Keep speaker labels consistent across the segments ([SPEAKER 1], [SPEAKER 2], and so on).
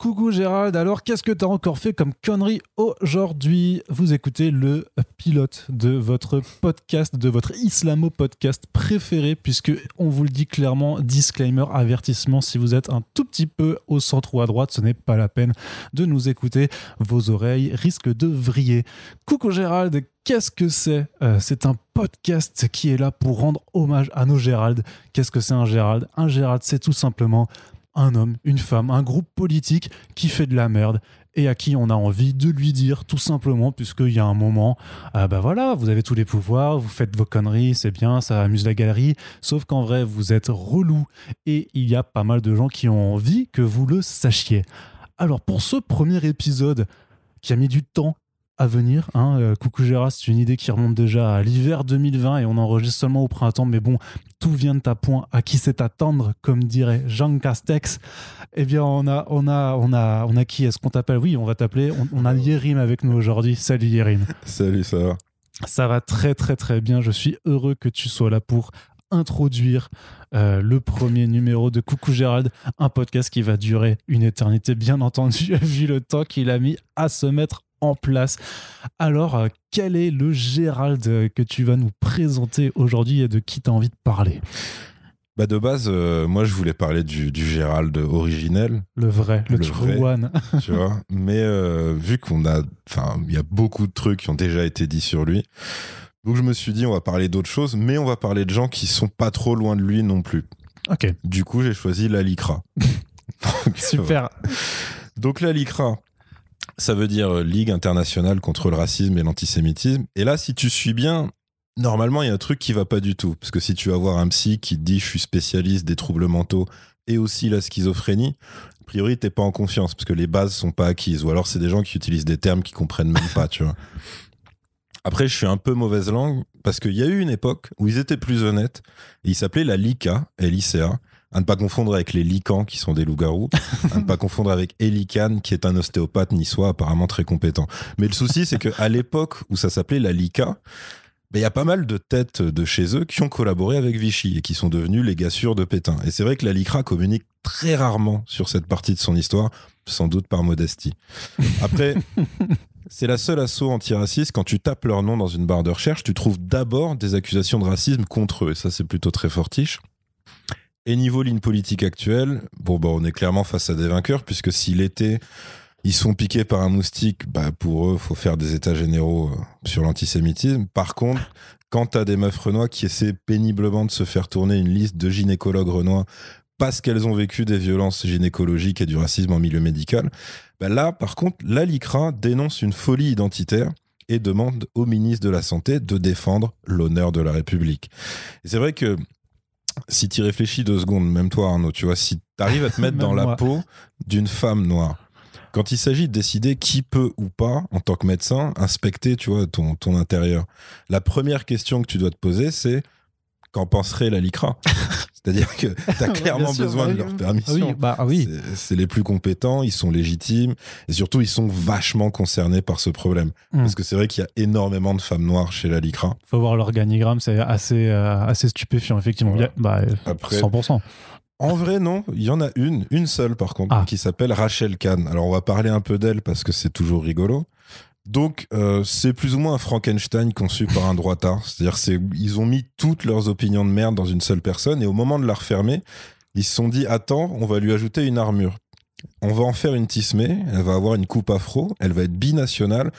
[SPEAKER 1] Coucou Gérald, alors qu'est-ce que t'as encore fait comme connerie aujourd'hui? Vous écoutez le pilote de votre podcast, de votre islamo-podcast préféré, puisque on vous le dit clairement, disclaimer, avertissement, si vous êtes un tout petit peu au centre ou à droite, ce n'est pas la peine de nous écouter, vos oreilles risquent de vriller. Coucou Gérald, Qu'est-ce que c'est? Euh, C'est un podcast qui est là pour rendre hommage à nos Gérald. Qu'est-ce que c'est un Gérald? Un Gérald, c'est tout simplement un homme, une femme, un groupe politique qui fait de la merde et à qui on a envie de lui dire tout simplement, puisqu'il y a un moment, ah bah voilà, vous avez tous les pouvoirs, vous faites vos conneries, c'est bien, ça amuse la galerie, sauf qu'en vrai, vous êtes relou et il y a pas mal de gens qui ont envie que vous le sachiez. Alors pour ce premier épisode, qui a mis du temps à venir. Hein. Euh, coucou Gérard, c'est une idée qui remonte déjà à l'hiver 2020 et on enregistre seulement au printemps. Mais bon, tout vient de ta point. À qui c'est attendre, comme dirait Jean Castex? Eh bien, on a, on a, on a, on a qui? Est-ce qu'on t'appelle? Oui, on va t'appeler. On, a Yérim avec nous aujourd'hui. Salut Yérim.
[SPEAKER 2] Salut, ça va?
[SPEAKER 1] Ça va très très très bien. Je suis heureux que tu sois là pour introduire euh, le premier numéro de Coucou Gérald, un podcast qui va durer une éternité, bien entendu, vu le temps qu'il a mis à se mettre en place. Alors, euh, quel est le Gérald euh, que tu vas nous présenter aujourd'hui et de qui tu as envie de parler?
[SPEAKER 2] Bah de base, euh, moi je voulais parler du, Gérald originel.
[SPEAKER 1] Le vrai, le, true one.
[SPEAKER 2] tu vois Mais vu qu'on a. Enfin, il y a beaucoup de trucs qui ont déjà été dits sur lui. Donc je me suis dit, on va parler d'autres choses, mais on va parler de gens qui sont pas trop loin de lui non plus.
[SPEAKER 1] Ok.
[SPEAKER 2] Du coup, j'ai choisi la LICRA.
[SPEAKER 1] Super.
[SPEAKER 2] Donc la LICRA, ça veut dire euh, Ligue internationale contre le racisme et l'antisémitisme. Et là, si tu suis bien, normalement, il y a un truc qui va pas du tout. Parce que si tu vas voir un psy qui te dit je suis spécialiste des troubles mentaux et aussi la schizophrénie, a priori, t'es pas en confiance parce que les bases sont pas acquises. Ou alors, c'est des gens qui utilisent des termes qu'ils comprennent même pas. Après, je suis un peu mauvaise langue parce qu'il y a eu une époque où ils étaient plus honnêtes. Ils s'appelaient la LICA, LICA, à ne pas confondre avec les licans qui sont des loups-garous, à ne pas confondre avec Elican qui est un ostéopathe niçois apparemment très compétent. Mais le souci, c'est qu'à l'époque où ça s'appelait la LICA, ben, il y a pas mal de têtes de chez eux qui ont collaboré avec Vichy et qui sont devenus les gars sûrs de Pétain. Et c'est vrai que la LICRA communique très rarement sur cette partie de son histoire, sans doute par modestie. Après, c'est la seule asso antiraciste. Quand tu tapes leur nom dans une barre de recherche, tu trouves d'abord des accusations de racisme contre eux. Et ça, c'est plutôt très fortiche. Et niveau ligne politique actuelle, bon, bah, on est clairement face à des vainqueurs, puisque si l'été, ils sont piqués par un moustique, bah, pour eux, faut faire des états généraux euh, sur l'antisémitisme. Par contre, quand t'as des meufs renois qui essaient péniblement de se faire tourner une liste de gynécologues renois parce qu'elles ont vécu des violences gynécologiques et du racisme en milieu médical, bah là, par contre, la LICRA dénonce une folie identitaire et demande au ministre de la Santé de défendre l'honneur de la République. C'est vrai que si tu réfléchis deux secondes, même toi Arnaud, tu vois, si tu arrives à te mettre dans la peau d'une femme noire, quand il s'agit de décider qui peut ou pas, en tant que médecin, inspecter, tu vois, ton, ton intérieur, la première question que tu dois te poser, c'est qu'en penserait la LICRA? C'est-à-dire que tu as clairement besoin de leur permission.
[SPEAKER 1] Oui, bah, oui.
[SPEAKER 2] C'est les plus compétents, ils sont légitimes et surtout ils sont vachement concernés par ce problème. Hmm. Parce que c'est vrai qu'il y a énormément de femmes noires chez la LICRA.
[SPEAKER 1] faut voir l'organigramme, c'est assez, euh, assez stupéfiant, effectivement. Bah, Après, 100%.
[SPEAKER 2] En vrai, non. Il y en a une, une seule par contre, ah. qui s'appelle Rachel Kahn. Alors on va parler un peu d'elle parce que c'est toujours rigolo. Donc, euh, c'est plus ou moins un Frankenstein conçu par un droitard. C'est-à-dire, c'est, ils ont mis toutes leurs opinions de merde dans une seule personne et au moment de la refermer, ils se sont dit Attends, on va lui ajouter une armure. On va en faire une tismée, elle va avoir une coupe afro, elle va être binationale.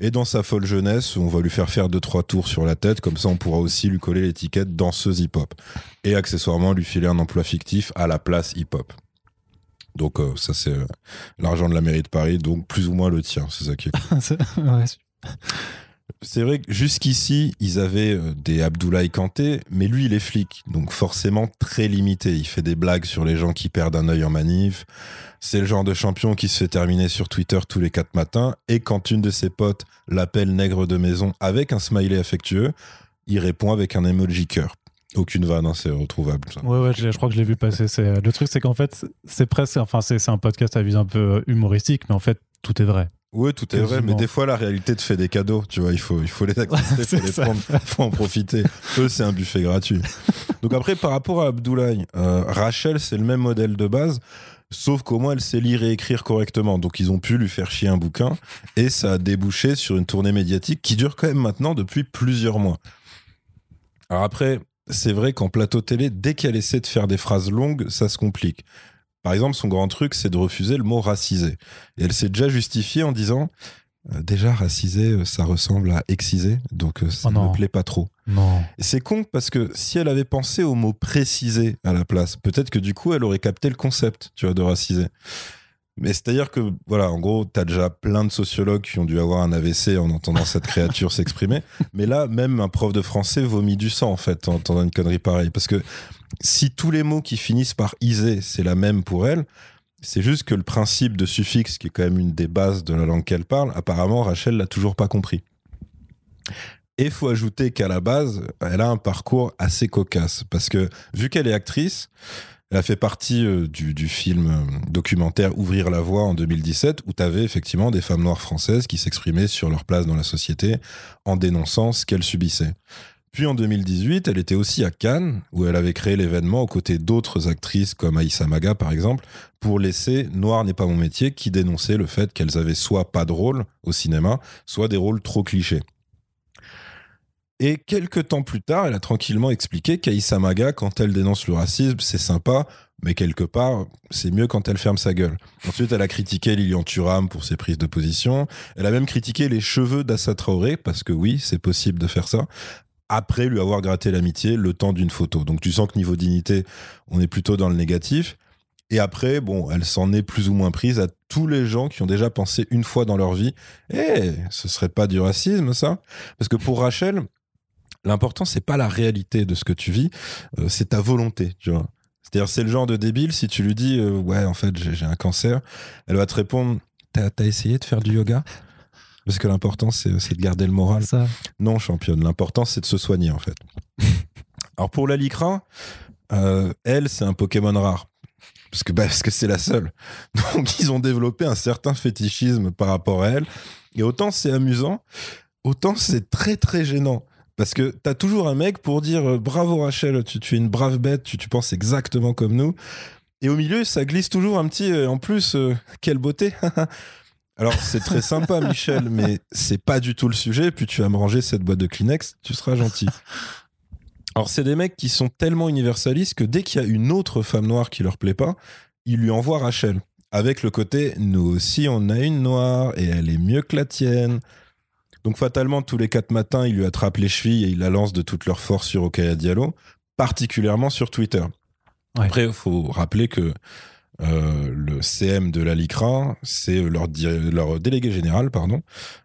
[SPEAKER 2] Et dans sa folle jeunesse, on va lui faire faire deux trois tours sur la tête, comme ça on pourra aussi lui coller l'étiquette danseuse hip-hop. Et accessoirement lui filer un emploi fictif à la place hip-hop. Donc euh, ça c'est euh, l'argent de la mairie de Paris, donc plus ou moins le tien, c'est ça qui est. C'est vrai que jusqu'ici, ils avaient euh, des Abdoulaye Kanté, mais lui, il est flic, donc forcément très limité. Il fait des blagues sur les gens qui perdent un œil en manif. C'est le genre de champion qui se fait terminer sur Twitter tous les quatre matins, et quand une de ses potes l'appelle nègre de maison avec un smiley affectueux, il répond avec un emoji cœur. Aucune vanne, hein, c'est retrouvable. Ça.
[SPEAKER 1] Ouais, ouais, je, crois que je l'ai vu passer. C'est, le truc, c'est qu'en fait, c'est presque. Enfin, c'est, un podcast à visée un peu humoristique, mais en fait, tout est vrai.
[SPEAKER 2] Oui, tout est vrai, mais des fois, la réalité te fait des cadeaux, tu vois. Il faut, il faut les accepter, il faut, les prendre, faut en profiter. Eux, c'est un buffet gratuit. Donc, après, par rapport à Abdoulaye, euh, Rachel, c'est le même modèle de base. Sauf qu'au moins, elle sait lire et écrire correctement. Donc, ils ont pu lui faire chier un bouquin. Et ça a débouché sur une tournée médiatique qui dure quand même maintenant depuis plusieurs mois. Alors après, c'est vrai qu'en plateau télé, dès qu'elle essaie de faire des phrases longues, ça se complique. Par exemple, son grand truc, c'est de refuser le mot racisé. Et elle s'est déjà justifiée en disant euh, Déjà, racisé, euh, ça ressemble à excisé, donc euh, ça
[SPEAKER 1] Oh
[SPEAKER 2] ne me plaît pas trop.
[SPEAKER 1] Non.
[SPEAKER 2] C'est con parce que si elle avait pensé au mot précisé à la place, peut-être que du coup, elle aurait capté le concept, tu vois, de racisé. Mais c'est-à-dire que, voilà, en gros, t'as déjà plein de sociologues qui ont dû avoir un AVC en entendant cette créature s'exprimer. Mais là, même un prof de français vomit du sang, en fait, en entendant une connerie pareille. Parce que si tous les mots qui finissent par isé, c'est la même pour elle, c'est juste que le principe de suffixe, qui est quand même une des bases de la langue qu'elle parle, apparemment, Rachel l'a toujours pas compris. Et faut ajouter qu'à la base, elle a un parcours assez cocasse. Parce que, vu qu'elle est actrice, elle a fait partie euh, du, film euh, documentaire Ouvrir la voie en 2017, où tu avais effectivement des femmes noires françaises qui s'exprimaient sur leur place dans la société en dénonçant ce qu'elles subissaient. Puis en 2018, elle était aussi à Cannes, où elle avait créé l'événement aux côtés d'autres actrices comme Aïssa Maga, par exemple, pour laisser Noir n'est pas mon métier, qui dénonçait le fait qu'elles avaient soit pas de rôle au cinéma, soit des rôles trop clichés. Et quelques temps plus tard, elle a tranquillement expliqué qu'Aïssa Maga, quand elle dénonce le racisme, c'est sympa, mais quelque part, c'est mieux quand elle ferme sa gueule. Ensuite, elle a critiqué Lilian Thuram pour ses prises de position. Elle a même critiqué les cheveux d'Assa Traoré, parce que oui, c'est possible de faire ça, après lui avoir gratté l'amitié le temps d'une photo. Donc tu sens que niveau dignité, on est plutôt dans le négatif. Et après, bon, elle s'en est plus ou moins prise à tous les gens qui ont déjà pensé une fois dans leur vie, eh, ce serait pas du racisme, ça? Parce que pour Rachel, l'important, c'est pas la réalité de ce que tu vis, euh, c'est ta volonté, tu vois. C'est-à-dire, c'est le genre de débile, si tu lui dis, euh, ouais, en fait, j'ai un cancer, elle va te répondre, t'as as essayé de faire du yoga? Parce que l'important, c'est de garder le moral.
[SPEAKER 1] Ça.
[SPEAKER 2] Non, championne, l'important, c'est de se soigner, en fait. Alors, pour la Lycra, euh, elle, c'est un Pokémon rare. Parce que bah, parce que c'est la seule. Donc, ils ont développé un certain fétichisme par rapport à elle. Et autant c'est amusant, autant c'est très, très gênant. Parce que t'as toujours un mec pour dire euh, bravo Rachel, tu, tu es une brave bête, tu, tu penses exactement comme nous. Et au milieu, ça glisse toujours un petit. euh, en plus, euh, quelle beauté Alors, c'est très sympa, Michel, mais c'est pas du tout le sujet. Puis tu vas me ranger cette boîte de Kleenex, tu seras gentil. Alors, c'est des mecs qui sont tellement universalistes que dès qu'il y a une autre femme noire qui leur plaît pas, ils lui envoient Rachel. Avec le côté, nous aussi, on a une noire et elle est mieux que la tienne. Donc, fatalement, tous les quatre matins, il lui attrape les chevilles et il la lance de toute leur force sur Okaya Diallo, particulièrement sur Twitter.
[SPEAKER 1] Ouais.
[SPEAKER 2] Après, il faut rappeler que euh, le CM de la LICRA, c'est leur délégué général, pardon,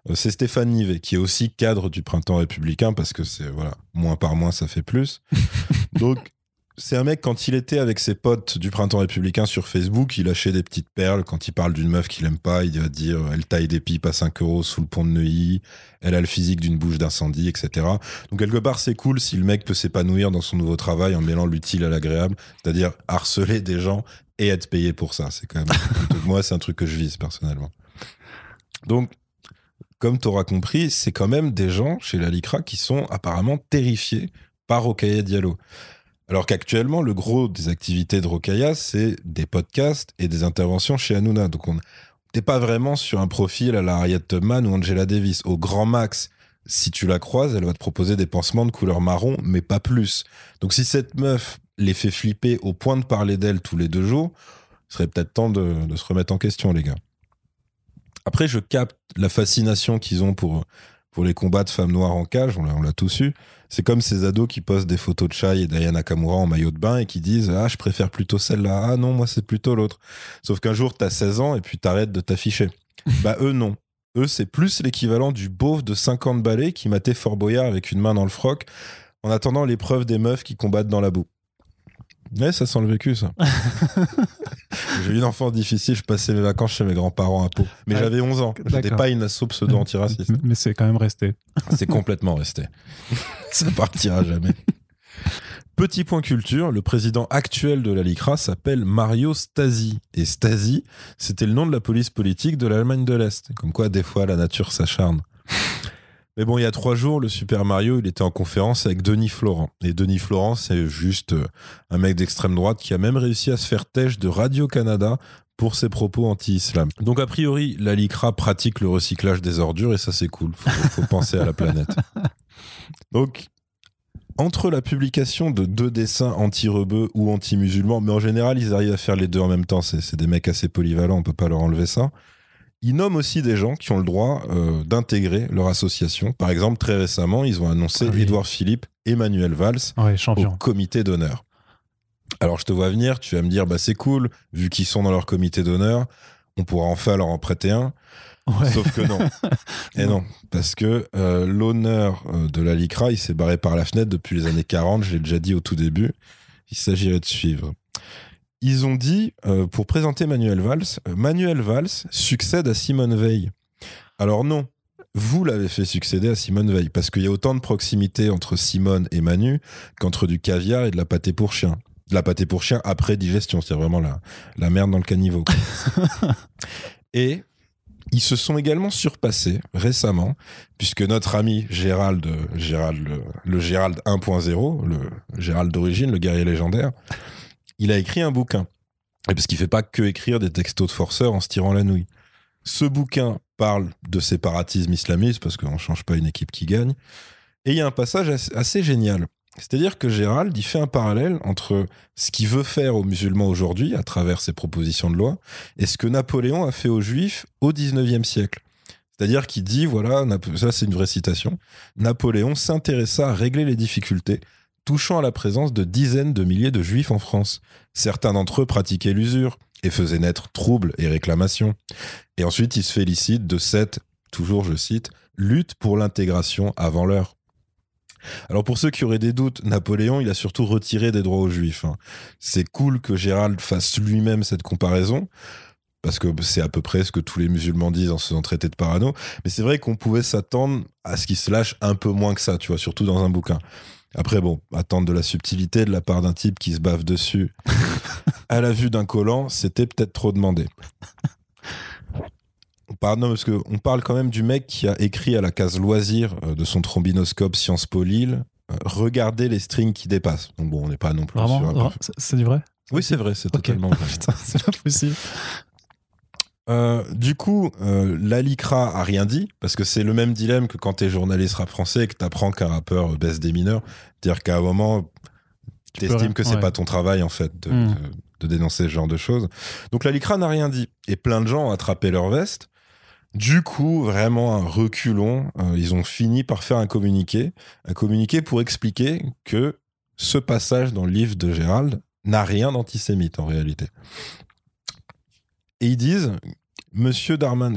[SPEAKER 2] euh, c'est Stéphane Nivet, qui est aussi cadre du printemps républicain, parce que c'est, voilà, moins par moins, ça fait plus. Donc, c'est un mec, quand il était avec ses potes du printemps républicain sur Facebook, il lâchait des petites perles. Quand il parle d'une meuf qu'il aime pas, il va dire elle taille des pipes à 5 euros sous le pont de Neuilly, elle a le physique d'une bouche d'incendie, etc. Donc, quelque part, c'est cool si le mec peut s'épanouir dans son nouveau travail en mêlant l'utile à l'agréable, c'est-à-dire harceler des gens et être payé pour ça. C'est quand même. moi, c'est un truc que je vise personnellement. Donc, comme tu auras compris, c'est quand même des gens chez la LICRA qui sont apparemment terrifiés par Rokhaya Diallo. Alors qu'actuellement, le gros des activités de Rokhaya, c'est des podcasts et des interventions chez Hanouna. Donc on n'est pas vraiment sur un profil à la Harriet Tubman ou Angela Davis. Au grand max, si tu la croises, elle va te proposer des pansements de couleur marron, mais pas plus. Donc si cette meuf les fait flipper au point de parler d'elle tous les deux jours, il serait peut-être temps de se remettre en question, les gars. Après, je capte la fascination qu'ils ont pour, pour les combats de femmes noires en cage, on l'a, tous eu. C'est comme ces ados qui postent des photos de Chai et d'Ayana Nakamura en maillot de bain et qui disent Ah, je préfère plutôt celle-là. Ah non, moi, c'est plutôt l'autre. Sauf qu'un jour, t'as 16 ans et puis t'arrêtes de t'afficher. bah, eux, non. Eux, c'est plus l'équivalent du beauf de 50 balais qui matait Fort Boyard avec une main dans le froc en attendant l'épreuve des meufs qui combattent dans la boue. Ouais, ça sent le vécu, ça. J'ai eu une enfance difficile, je passais mes vacances chez mes grands-parents à Pau. Mais
[SPEAKER 1] Ouais.
[SPEAKER 2] j'avais 11 ans. J'étais pas une asso pseudo-antiraciste.
[SPEAKER 1] Mais c'est quand même resté.
[SPEAKER 2] C'est complètement resté. Ça partira jamais. Petit point culture, le président actuel de la LICRA s'appelle Mario Stasi. Et Stasi, c'était le nom de la police politique de l'Allemagne de l'Est. Comme quoi, des fois, la nature s'acharne. Mais bon, il y a trois jours, le Super Mario, il était en conférence avec Denis Florent. Et Denis Florent, c'est juste euh, un mec d'extrême droite qui a même réussi à se faire têche de Radio-Canada pour ses propos anti-islam. Donc a priori, la LICRA pratique le recyclage des ordures et ça c'est cool. Faut, faut penser à la planète. Donc entre la publication de deux dessins anti-rebeux ou anti-musulmans, mais en général ils arrivent à faire les deux en même temps, c'est des mecs assez polyvalents, on peut pas leur enlever ça. Ils nomment aussi des gens qui ont le droit euh, d'intégrer leur association. Par exemple, très récemment, ils ont annoncé
[SPEAKER 1] Ah oui.
[SPEAKER 2] Philippe, Emmanuel Valls
[SPEAKER 1] Ouais,
[SPEAKER 2] au comité d'honneur. Alors je te vois venir, tu vas me dire, bah c'est cool, vu qu'ils sont dans leur comité d'honneur, on pourra enfin leur en prêter un.
[SPEAKER 1] Ouais.
[SPEAKER 2] Sauf que non. Et non, parce que euh, l'honneur euh, de la LICRA, il s'est barré par la fenêtre depuis les années 40, je l'ai déjà dit au tout début. Il s'agirait de suivre. Ils ont dit, euh, pour présenter Manuel Valls, euh, Manuel Valls succède à Simone Veil. Alors non, vous l'avez fait succéder à Simone Veil, parce qu'il y a autant de proximité entre Simone et Manu qu'entre du caviar et de la pâté pour chien. De la pâté pour chien après digestion, c'est vraiment la, la merde dans le caniveau. et ils se sont également surpassés récemment, puisque notre ami Gérald, Gérald le, le Gérald 1.0, le Gérald d'origine, le guerrier légendaire, il a écrit un bouquin. Et parce qu'il fait pas que écrire des textos de forceurs en se tirant la nouille. Ce bouquin parle de séparatisme islamiste, parce qu'on change pas une équipe qui gagne. Et il y a un passage assez, assez génial. C'est-à-dire que Gérald, il fait un parallèle entre ce qu'il veut faire aux musulmans aujourd'hui, à travers ses propositions de loi, et ce que Napoléon a fait aux juifs au 19e siècle. C'est-à-dire qu'il dit, voilà, ça c'est une vraie citation, Napoléon s'intéressa à régler les difficultés touchant à la présence de dizaines de milliers de juifs en France. Certains d'entre eux pratiquaient l'usure et faisaient naître troubles et réclamations. Et ensuite, il se félicite de cette, toujours je cite, lutte pour l'intégration avant l'heure. Alors pour ceux qui auraient des doutes, Napoléon, il a surtout retiré des droits aux juifs. hein. C'est cool que Gérald fasse lui-même cette comparaison, parce que c'est à peu près ce que tous les musulmans disent en se faisant traiter de parano. Mais c'est vrai qu'on pouvait s'attendre à ce qu'il se lâche un peu moins que ça, tu vois, surtout dans un bouquin. Après, bon, attendre de la subtilité de la part d'un type qui se bave dessus à la vue d'un collant, c'était peut-être trop demandé. On parle, non, parce que on parle quand même du mec qui a écrit à la case loisir euh, de son trombinoscope Sciences Po Lille euh, Regardez les strings qui dépassent. Donc bon, on n'est pas non plus
[SPEAKER 1] Vraiment
[SPEAKER 2] sur un
[SPEAKER 1] c'est- du vrai?
[SPEAKER 2] Oui, c'est vrai, c'est totalement vrai.
[SPEAKER 1] Putain, c'est pas possible.
[SPEAKER 2] Euh, du coup, euh, la LICRA a rien dit, parce que c'est le même dilemme que quand t'es journaliste rap français et que t'apprends qu'un rappeur baisse des mineurs. C'est-à-dire qu'à un moment, t'estimes que c'est
[SPEAKER 1] ouais.
[SPEAKER 2] pas ton travail, en fait, de,
[SPEAKER 1] Hmm.
[SPEAKER 2] de- de dénoncer ce genre de choses. Donc la LICRA n'a rien dit. Et plein de gens ont attrapé leur veste. Du coup, vraiment un reculon. euh, ils ont fini par faire un communiqué. Un communiqué pour expliquer que ce passage dans le livre de Gérald n'a rien d'antisémite, en réalité. Et ils disent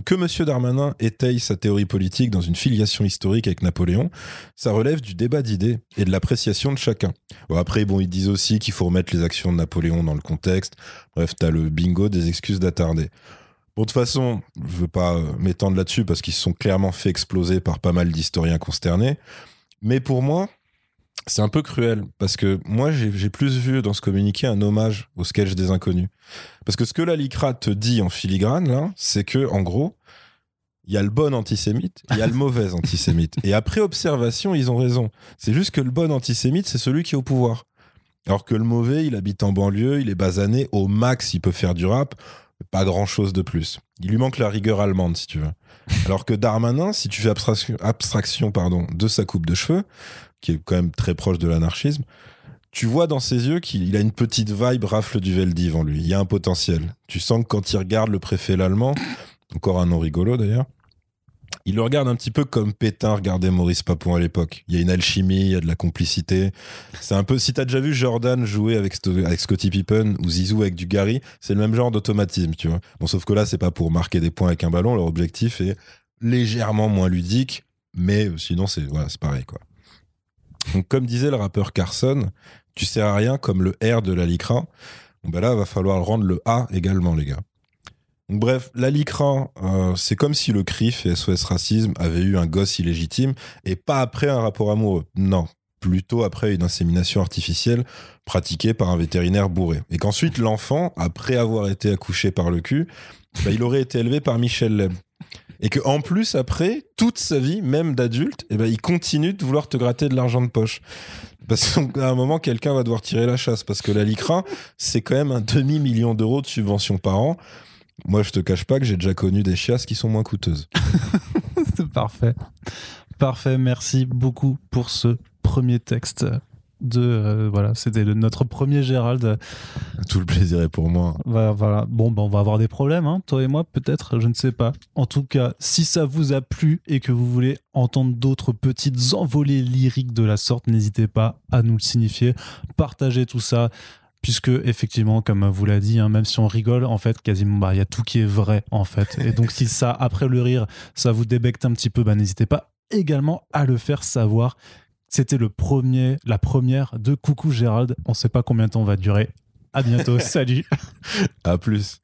[SPEAKER 2] que Monsieur Darmanin étaye sa théorie politique dans une filiation historique avec Napoléon, ça relève du débat d'idées et de l'appréciation de chacun. Bon, après, bon, ils disent aussi qu'il faut remettre les actions de Napoléon dans le contexte. Bref, t'as le bingo des excuses d'attardé. Bon, de toute façon, je veux pas euh, m'étendre là-dessus parce qu'ils se sont clairement fait exploser par pas mal d'historiens consternés. Mais pour moi, c'est un peu cruel parce que moi, j'ai plus vu dans ce communiqué un hommage au sketch des inconnus. Parce que ce que la LICRA te dit en filigrane, là, c'est que, en gros, il y a le bon antisémite, il y a le mauvais antisémite. Et après observation, ils ont raison. C'est juste que le bon antisémite, c'est celui qui est au pouvoir. Alors que le mauvais, il habite en banlieue, il est basané, au max, il peut faire du rap, pas grand chose de plus. Il lui manque la rigueur allemande, si tu veux. Alors que Darmanin, si tu fais abstraction, pardon, de sa coupe de cheveux, qui est quand même très proche de l'anarchisme, tu vois dans ses yeux qu'il il a une petite vibe rafle du Veldiv en lui. Il y a un potentiel. Tu sens que quand il regarde le préfet l'allemand, encore un nom rigolo d'ailleurs, il le regarde un petit peu comme Pétain regardait Maurice Papon à l'époque. Il y a une alchimie, il y a de la complicité. C'est un peu, si t'as déjà vu Jordan jouer avec, avec Scottie Pippen ou Zizou avec du Gary, c'est le même genre d'automatisme, tu vois. Bon, sauf que là, c'est pas pour marquer des points avec un ballon. Leur objectif est légèrement moins ludique, mais sinon, c'est voilà, pareil, quoi. Donc, comme disait le rappeur Carson, tu sers à rien comme le R de la LICRA. Bon, ben là, va falloir rendre le A également, les gars. Bref, la LICRA, euh, c'est comme si le CRIF et SOS Racisme avaient eu un gosse illégitime et pas après un rapport amoureux. Non, plutôt après une insémination artificielle pratiquée par un vétérinaire bourré. Et qu'ensuite, l'enfant, après avoir été accouché par le cul, bah, il aurait été élevé par Michel Leb. Et que en plus, après, toute sa vie, même d'adulte, eh ben, il continue de vouloir te gratter de l'argent de poche. Parce qu'à un moment, quelqu'un va devoir tirer la chasse. Parce que la LICRA, c'est quand même un demi-million d'euros de subventions par an. Moi, je te cache pas que j'ai déjà connu des chasses qui sont moins coûteuses.
[SPEAKER 1] C'est parfait. Parfait, merci beaucoup pour ce premier texte de euh, voilà c'était notre premier Gérald
[SPEAKER 2] Tout le plaisir est pour moi.
[SPEAKER 1] Voilà, voilà. bon ben on va avoir des problèmes hein, toi et moi peut-être je ne sais pas en tout cas si ça vous a plu et que vous voulez entendre d'autres petites envolées lyriques de la sorte n'hésitez pas à nous le signifier partagez tout ça puisque effectivement comme vous l'a dit hein, même si on rigole en fait quasiment bah, il y a tout qui est vrai en fait et donc si ça après le rire ça vous débecte un petit peu bah, n'hésitez pas également à le faire savoir c'était le premier, la première de Coucou Gérald. On sait pas combien de temps va durer. À bientôt. Salut.
[SPEAKER 2] À plus.